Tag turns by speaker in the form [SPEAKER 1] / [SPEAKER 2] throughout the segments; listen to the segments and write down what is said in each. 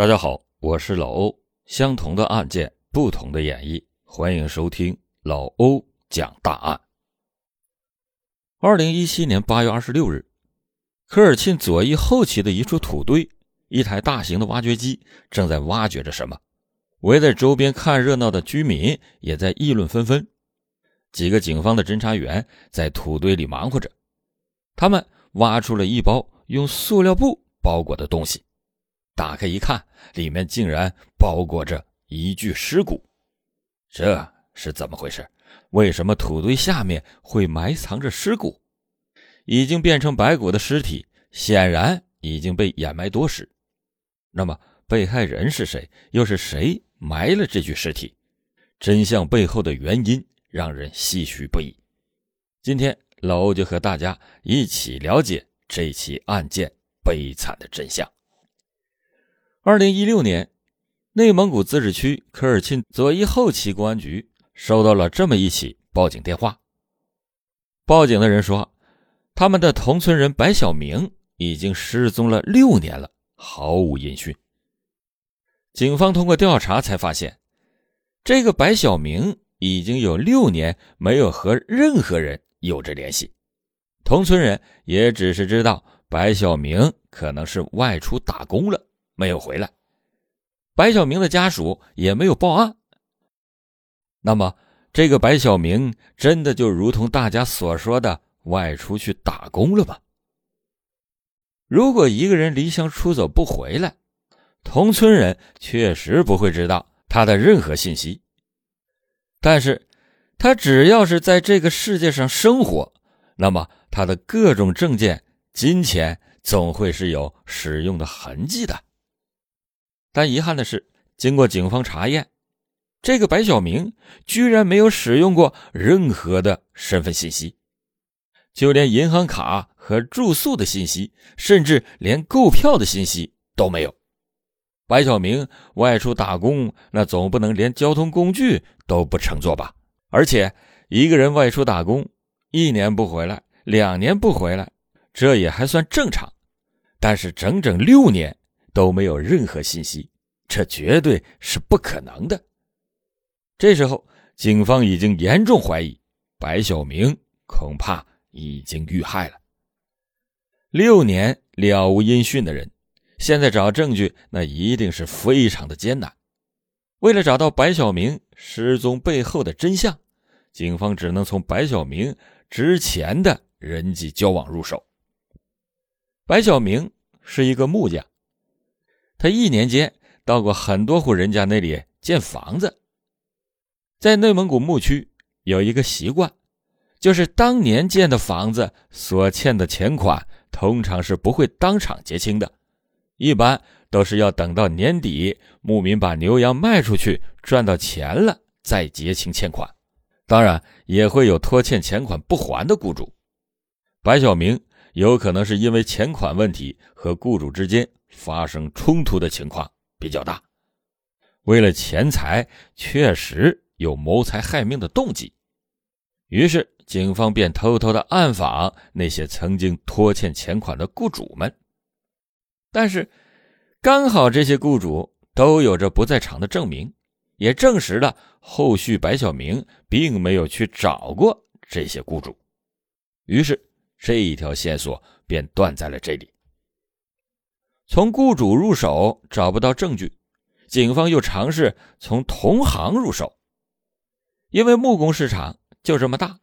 [SPEAKER 1] 大家好，我是老欧。相同的案件，不同的演绎，欢迎收听老欧讲大案。二零一七年八月二十六日，科尔沁左翼后旗的一处土堆，一台大型的挖掘机正在挖掘着什么。围在周边看热闹的居民也在议论纷纷。几个警方的侦查员在土堆里忙活着，他们挖出了一包用塑料布包裹的东西。打开一看，里面竟然包裹着一具尸骨，这是怎么回事？为什么土堆下面会埋藏着尸骨？已经变成白骨的尸体，显然已经被掩埋多时。那么，被害人是谁？又是谁埋了这具尸体？真相背后的原因让人唏嘘不已。今天，老欧就和大家一起了解这起案件悲惨的真相。二零一六年，内蒙古自治区科尔沁左翼后旗公安局收到了这么一起报警电话。报警的人说，他们的同村人白小明已经失踪了六年了，毫无音讯。警方通过调查才发现，这个白小明已经有六年没有和任何人有着联系，同村人也只是知道白小明可能是外出打工了。没有回来，白小明的家属也没有报案。那么，这个白小明真的就如同大家所说的外出去打工了吗？如果一个人离乡出走不回来，同村人确实不会知道他的任何信息。但是，他只要是在这个世界上生活，那么他的各种证件、金钱总会是有使用的痕迹的。但遗憾的是，经过警方查验，这个白小明居然没有使用过任何的身份信息，就连银行卡和住宿的信息，甚至连购票的信息都没有。白小明外出打工，那总不能连交通工具都不乘坐吧？而且一个人外出打工，一年不回来，两年不回来，这也还算正常，但是整整六年。都没有任何信息，这绝对是不可能的。这时候，警方已经严重怀疑白小明恐怕已经遇害了。六年了无音讯的人，现在找证据那一定是非常的艰难。为了找到白小明失踪背后的真相，警方只能从白小明之前的人际交往入手。白小明是一个木匠。他一年间到过很多户人家那里建房子。在内蒙古牧区有一个习惯，就是当年建的房子所欠的钱款，通常是不会当场结清的，一般都是要等到年底，牧民把牛羊卖出去赚到钱了再结清欠款。当然，也会有拖欠钱款不还的雇主。白小明有可能是因为钱款问题和雇主之间。发生冲突的情况比较大，为了钱财，确实有谋财害命的动机。于是，警方便偷偷的暗访那些曾经拖欠钱款的雇主们。但是，刚好这些雇主都有着不在场的证明，也证实了后续白小明并没有去找过这些雇主。于是，这一条线索便断在了这里。从雇主入手找不到证据，警方又尝试从同行入手。因为木工市场就这么大，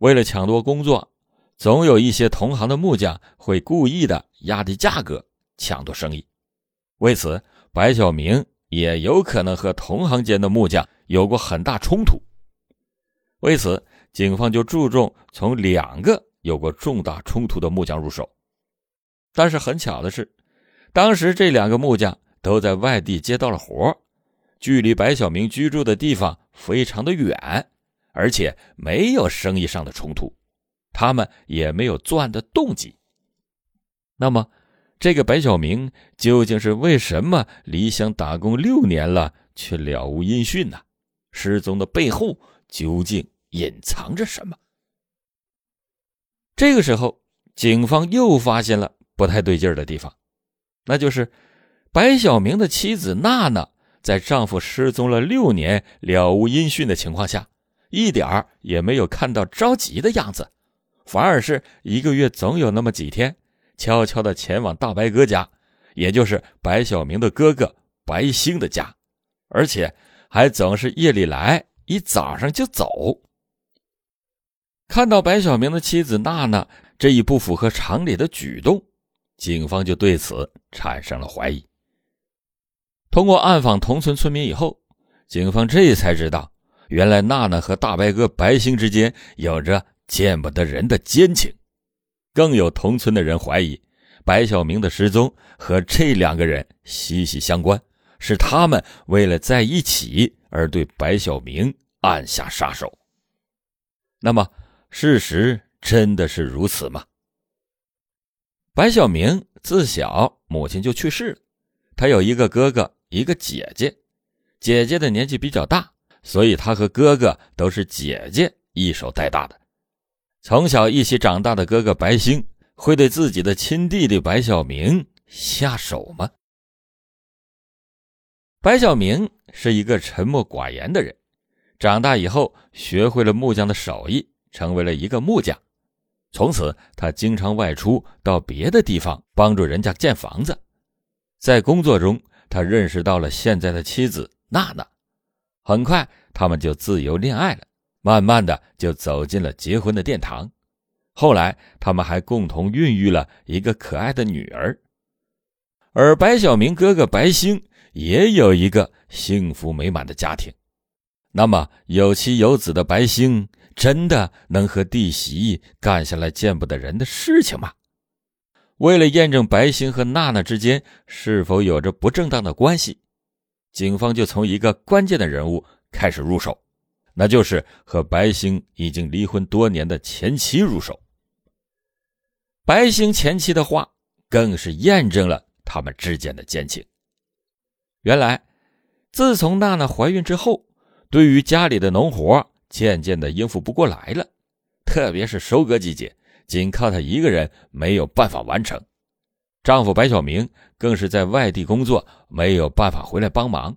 [SPEAKER 1] 为了抢夺工作，总有一些同行的木匠会故意的压低价格抢夺生意。为此，白小明也有可能和同行间的木匠有过很大冲突。为此，警方就注重从两个有过重大冲突的木匠入手。但是很巧的是。当时这两个木匠都在外地接到了活距离白小明居住的地方非常的远，而且没有生意上的冲突，他们也没有作案的动机。那么，这个白小明究竟是为什么离乡打工六年了却了无音讯呢？失踪的背后究竟隐藏着什么？这个时候，警方又发现了不太对劲儿的地方。那就是，白小明的妻子娜娜在丈夫失踪了六年、了无音讯的情况下，一点儿也没有看到着急的样子，反而是一个月总有那么几天，悄悄地前往大白哥家，也就是白小明的哥哥白星的家，而且还总是夜里来，一早上就走。看到白小明的妻子娜娜这一不符合常理的举动，警方就对此产生了怀疑。通过暗访同村村民以后，警方这才知道，原来娜娜和大白哥白星之间有着见不得人的奸情。更有同村的人怀疑，白小明的失踪和这两个人息息相关，是他们为了在一起而对白小明暗下杀手。那么？事实真的是如此吗？白小明自小母亲就去世了，他有一个哥哥，一个姐姐。姐姐的年纪比较大，所以他和哥哥都是姐姐一手带大的。从小一起长大的哥哥白星会对自己的亲弟弟白小明下手吗？白小明是一个沉默寡言的人，长大以后学会了木匠的手艺。成为了一个木匠，从此他经常外出到别的地方帮助人家建房子。在工作中，他认识到了现在的妻子娜娜，很快他们就自由恋爱了，慢慢的就走进了结婚的殿堂。后来，他们还共同孕育了一个可爱的女儿。而白小明哥哥白星也有一个幸福美满的家庭。那么，有妻有子的白星。真的能和弟媳干下来见不得人的事情吗？为了验证白星和娜娜之间是否有着不正当的关系，警方就从一个关键的人物开始入手，那就是和白星已经离婚多年的前妻入手。白星前妻的话更是验证了他们之间的奸情。原来，自从娜娜怀孕之后，对于家里的农活。渐渐的应付不过来了，特别是收割季节，仅靠她一个人没有办法完成。丈夫白小明更是在外地工作，没有办法回来帮忙。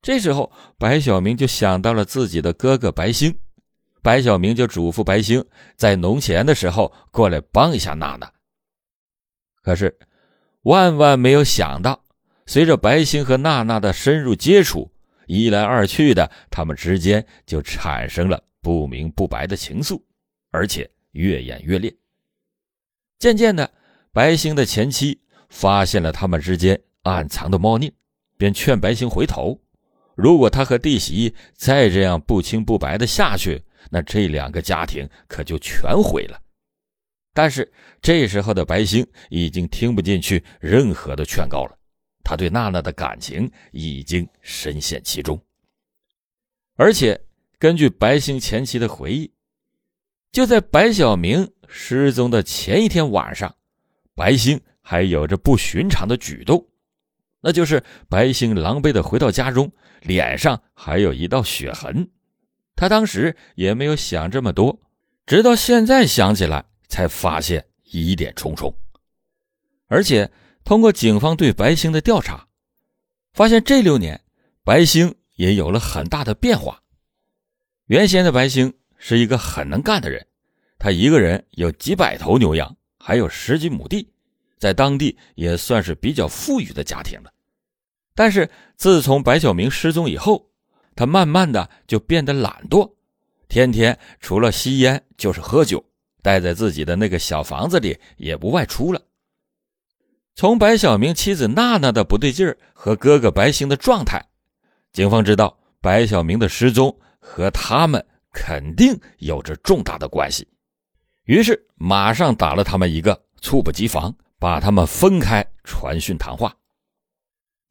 [SPEAKER 1] 这时候，白小明就想到了自己的哥哥白星，白小明就嘱咐白星在农闲的时候过来帮一下娜娜。可是，万万没有想到，随着白星和娜娜的深入接触。一来二去的，他们之间就产生了不明不白的情愫，而且越演越烈。渐渐的，白星的前妻发现了他们之间暗藏的猫腻，便劝白星回头。如果他和弟媳再这样不清不白的下去，那这两个家庭可就全毁了。但是这时候的白星已经听不进去任何的劝告了。他对娜娜的感情已经深陷其中，而且根据白星前妻的回忆，就在白小明失踪的前一天晚上，白星还有着不寻常的举动，那就是白星狼狈的回到家中，脸上还有一道血痕。他当时也没有想这么多，直到现在想起来，才发现疑点重重，而且。通过警方对白星的调查，发现这六年白星也有了很大的变化。原先的白星是一个很能干的人，他一个人有几百头牛羊，还有十几亩地，在当地也算是比较富裕的家庭了。但是自从白小明失踪以后，他慢慢的就变得懒惰，天天除了吸烟就是喝酒，待在自己的那个小房子里，也不外出了。从白小明妻子娜娜的不对劲儿和哥哥白星的状态，警方知道白小明的失踪和他们肯定有着重大的关系，于是马上打了他们一个猝不及防，把他们分开传讯谈话。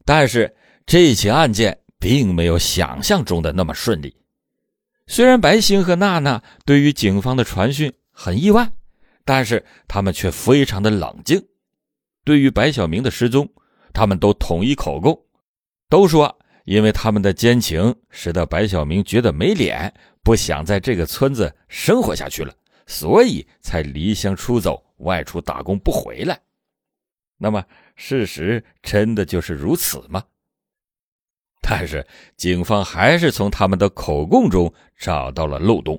[SPEAKER 1] 但是这起案件并没有想象中的那么顺利，虽然白星和娜娜对于警方的传讯很意外，但是他们却非常的冷静。对于白小明的失踪，他们都统一口供，都说因为他们的奸情，使得白小明觉得没脸，不想在这个村子生活下去了，所以才离乡出走，外出打工不回来。那么事实真的就是如此吗？但是警方还是从他们的口供中找到了漏洞，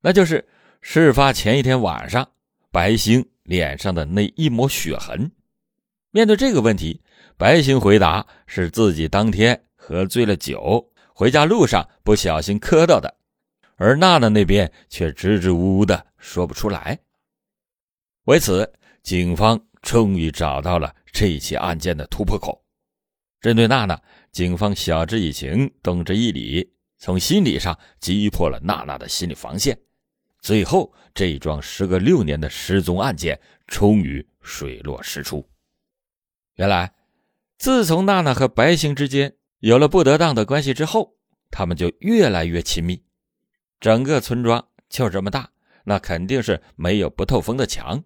[SPEAKER 1] 那就是事发前一天晚上，白星脸上的那一抹血痕。面对这个问题，白星回答是自己当天喝醉了酒，回家路上不小心磕到的，而娜娜那边却支支吾吾的说不出来。为此，警方终于找到了这起案件的突破口。针对娜娜，警方晓之以情，动之以理，从心理上击破了娜娜的心理防线。最后，这一桩时隔六年的失踪案件终于水落石出。原来，自从娜娜和白星之间有了不得当的关系之后，他们就越来越亲密。整个村庄就这么大，那肯定是没有不透风的墙。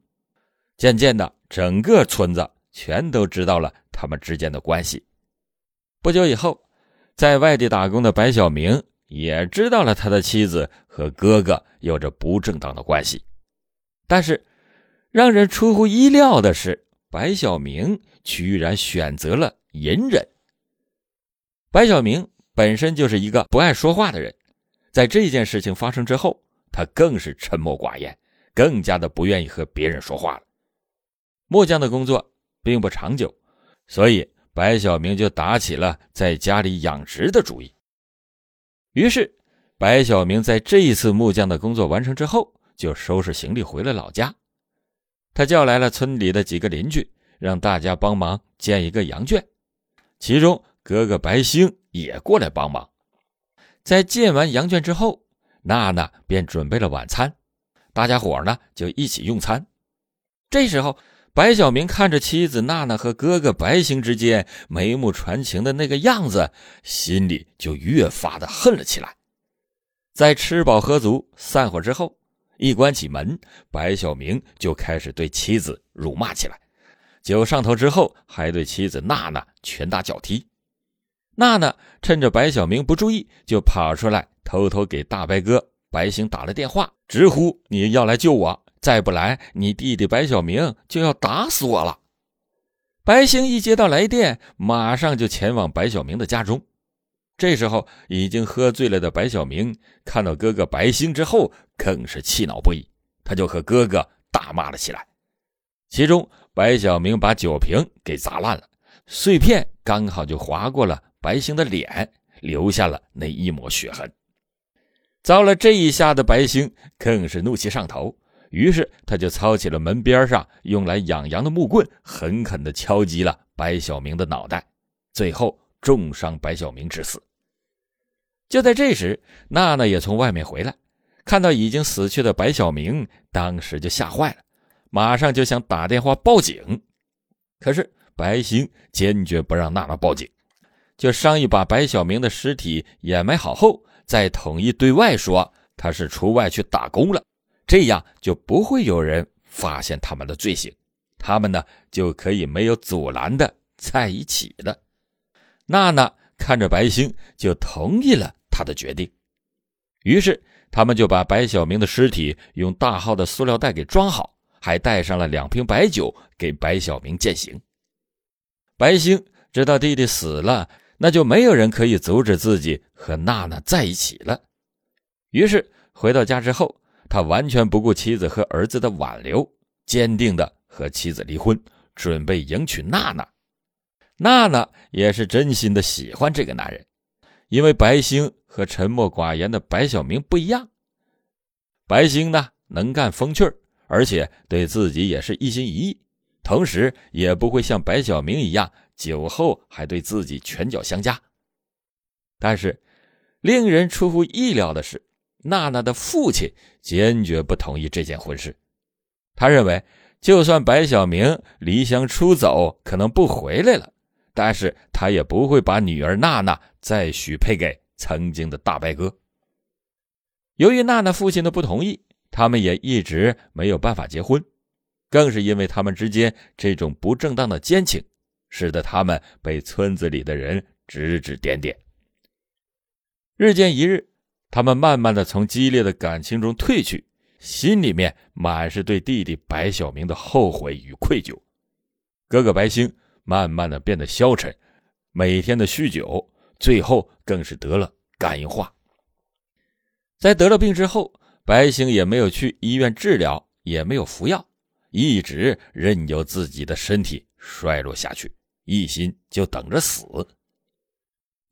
[SPEAKER 1] 渐渐的，整个村子全都知道了他们之间的关系。不久以后，在外地打工的白小明也知道了他的妻子和哥哥有着不正当的关系。但是，让人出乎意料的是，白小明居然选择了隐忍。白小明本身就是一个不爱说话的人，在这件事情发生之后，他更是沉默寡言，更加的不愿意和别人说话了。木匠的工作并不长久，所以白小明就打起了在家里养殖的主意。于是，白小明在这一次木匠的工作完成之后，就收拾行李回了老家。他叫来了村里的几个邻居，让大家帮忙建一个羊圈，其中哥哥白星也过来帮忙。在建完羊圈之后，娜娜便准备了晚餐，大家伙呢就一起用餐。这时候。白小明看着妻子娜娜和哥哥白星之间眉目传情的那个样子，心里就越发的恨了起来。在吃饱喝足、散伙之后，一关起门，白小明就开始对妻子辱骂起来。酒上头之后，还对妻子娜娜拳打脚踢。娜娜趁着白小明不注意，就跑出来，偷偷给大白哥白星打了电话，直呼你要来救我。再不来，你弟弟白小明就要打死我了。白星一接到来电，马上就前往白小明的家中。这时候，已经喝醉了的白小明看到哥哥白星之后，更是气恼不已，他就和哥哥大骂了起来。其中，白小明把酒瓶给砸烂了，碎片刚好就划过了白星的脸，留下了那一抹血痕。遭了这一下的白星更是怒气上头。于是他就操起了门边上用来养羊的木棍，狠狠地敲击了白小明的脑袋，最后重伤白小明致死。就在这时，娜娜也从外面回来，看到已经死去的白小明，当时就吓坏了，马上就想打电话报警。可是白星坚决不让娜娜报警，就商议把白小明的尸体掩埋好后，再统一对外说他是出外去打工了。这样就不会有人发现他们的罪行，他们呢就可以没有阻拦的在一起了。娜娜看着白星，就同意了他的决定。于是他们就把白小明的尸体用大号的塑料袋给装好，还带上了两瓶白酒给白小明践行。白星知道弟弟死了，那就没有人可以阻止自己和娜娜在一起了。于是回到家之后。他完全不顾妻子和儿子的挽留，坚定的和妻子离婚，准备迎娶娜娜。娜娜也是真心的喜欢这个男人，因为白星和沉默寡言的白小明不一样。白星呢，能干风趣而且对自己也是一心一意，同时也不会像白小明一样酒后还对自己拳脚相加。但是，令人出乎意料的是。娜娜的父亲坚决不同意这件婚事，他认为，就算白小明离乡出走，可能不回来了，但是他也不会把女儿娜娜再许配给曾经的大白哥。由于娜娜父亲的不同意，他们也一直没有办法结婚，更是因为他们之间这种不正当的奸情，使得他们被村子里的人指指点点。日渐一日。他们慢慢的从激烈的感情中退去，心里面满是对弟弟白小明的后悔与愧疚。哥哥白兴慢慢的变得消沉，每天的酗酒，最后更是得了肝硬化。在得了病之后，白兴也没有去医院治疗，也没有服药，一直任由自己的身体衰落下去，一心就等着死。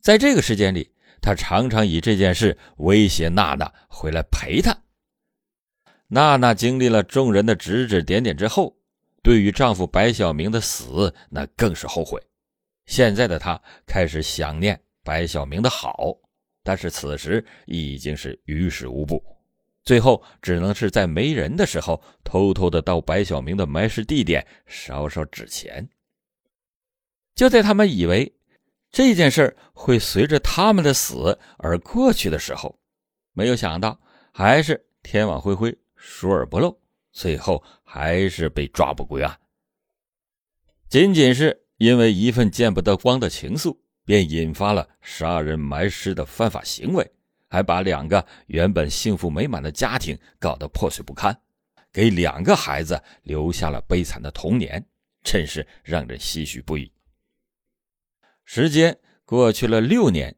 [SPEAKER 1] 在这个时间里，他常常以这件事威胁娜娜回来陪他。娜娜经历了众人的指指点点之后，对于丈夫白小明的死，那更是后悔。现在的她开始想念白小明的好，但是此时已经是于事无补，最后只能是在没人的时候，偷偷的到白小明的埋尸地点烧烧纸钱。就在他们以为。这件事会随着他们的死而过去的时候，没有想到还是天网恢恢，疏而不漏，最后还是被抓捕归案。仅仅是因为一份见不得光的情愫，便引发了杀人埋尸的犯法行为，还把两个原本幸福美满的家庭搞得破碎不堪，给两个孩子留下了悲惨的童年，真是让人唏嘘不已。时间过去了六年，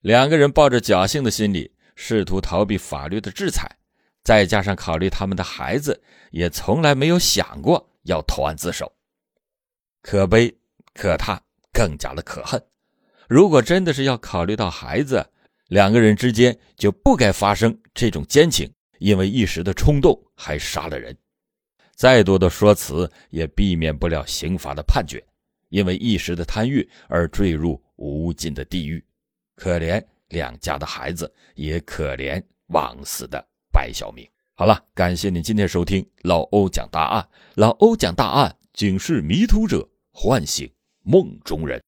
[SPEAKER 1] 两个人抱着侥幸的心理，试图逃避法律的制裁，再加上考虑他们的孩子，也从来没有想过要投案自首。可悲可叹，更加的可恨。如果真的是要考虑到孩子，两个人之间就不该发生这种奸情，因为一时的冲动还杀了人。再多的说辞也避免不了刑罚的判决。因为一时的贪欲而坠入无尽的地狱，可怜两家的孩子，也可怜枉死的白小明。好了，感谢您今天收听老欧讲大案，老欧讲大案，警示迷途者，唤醒梦中人。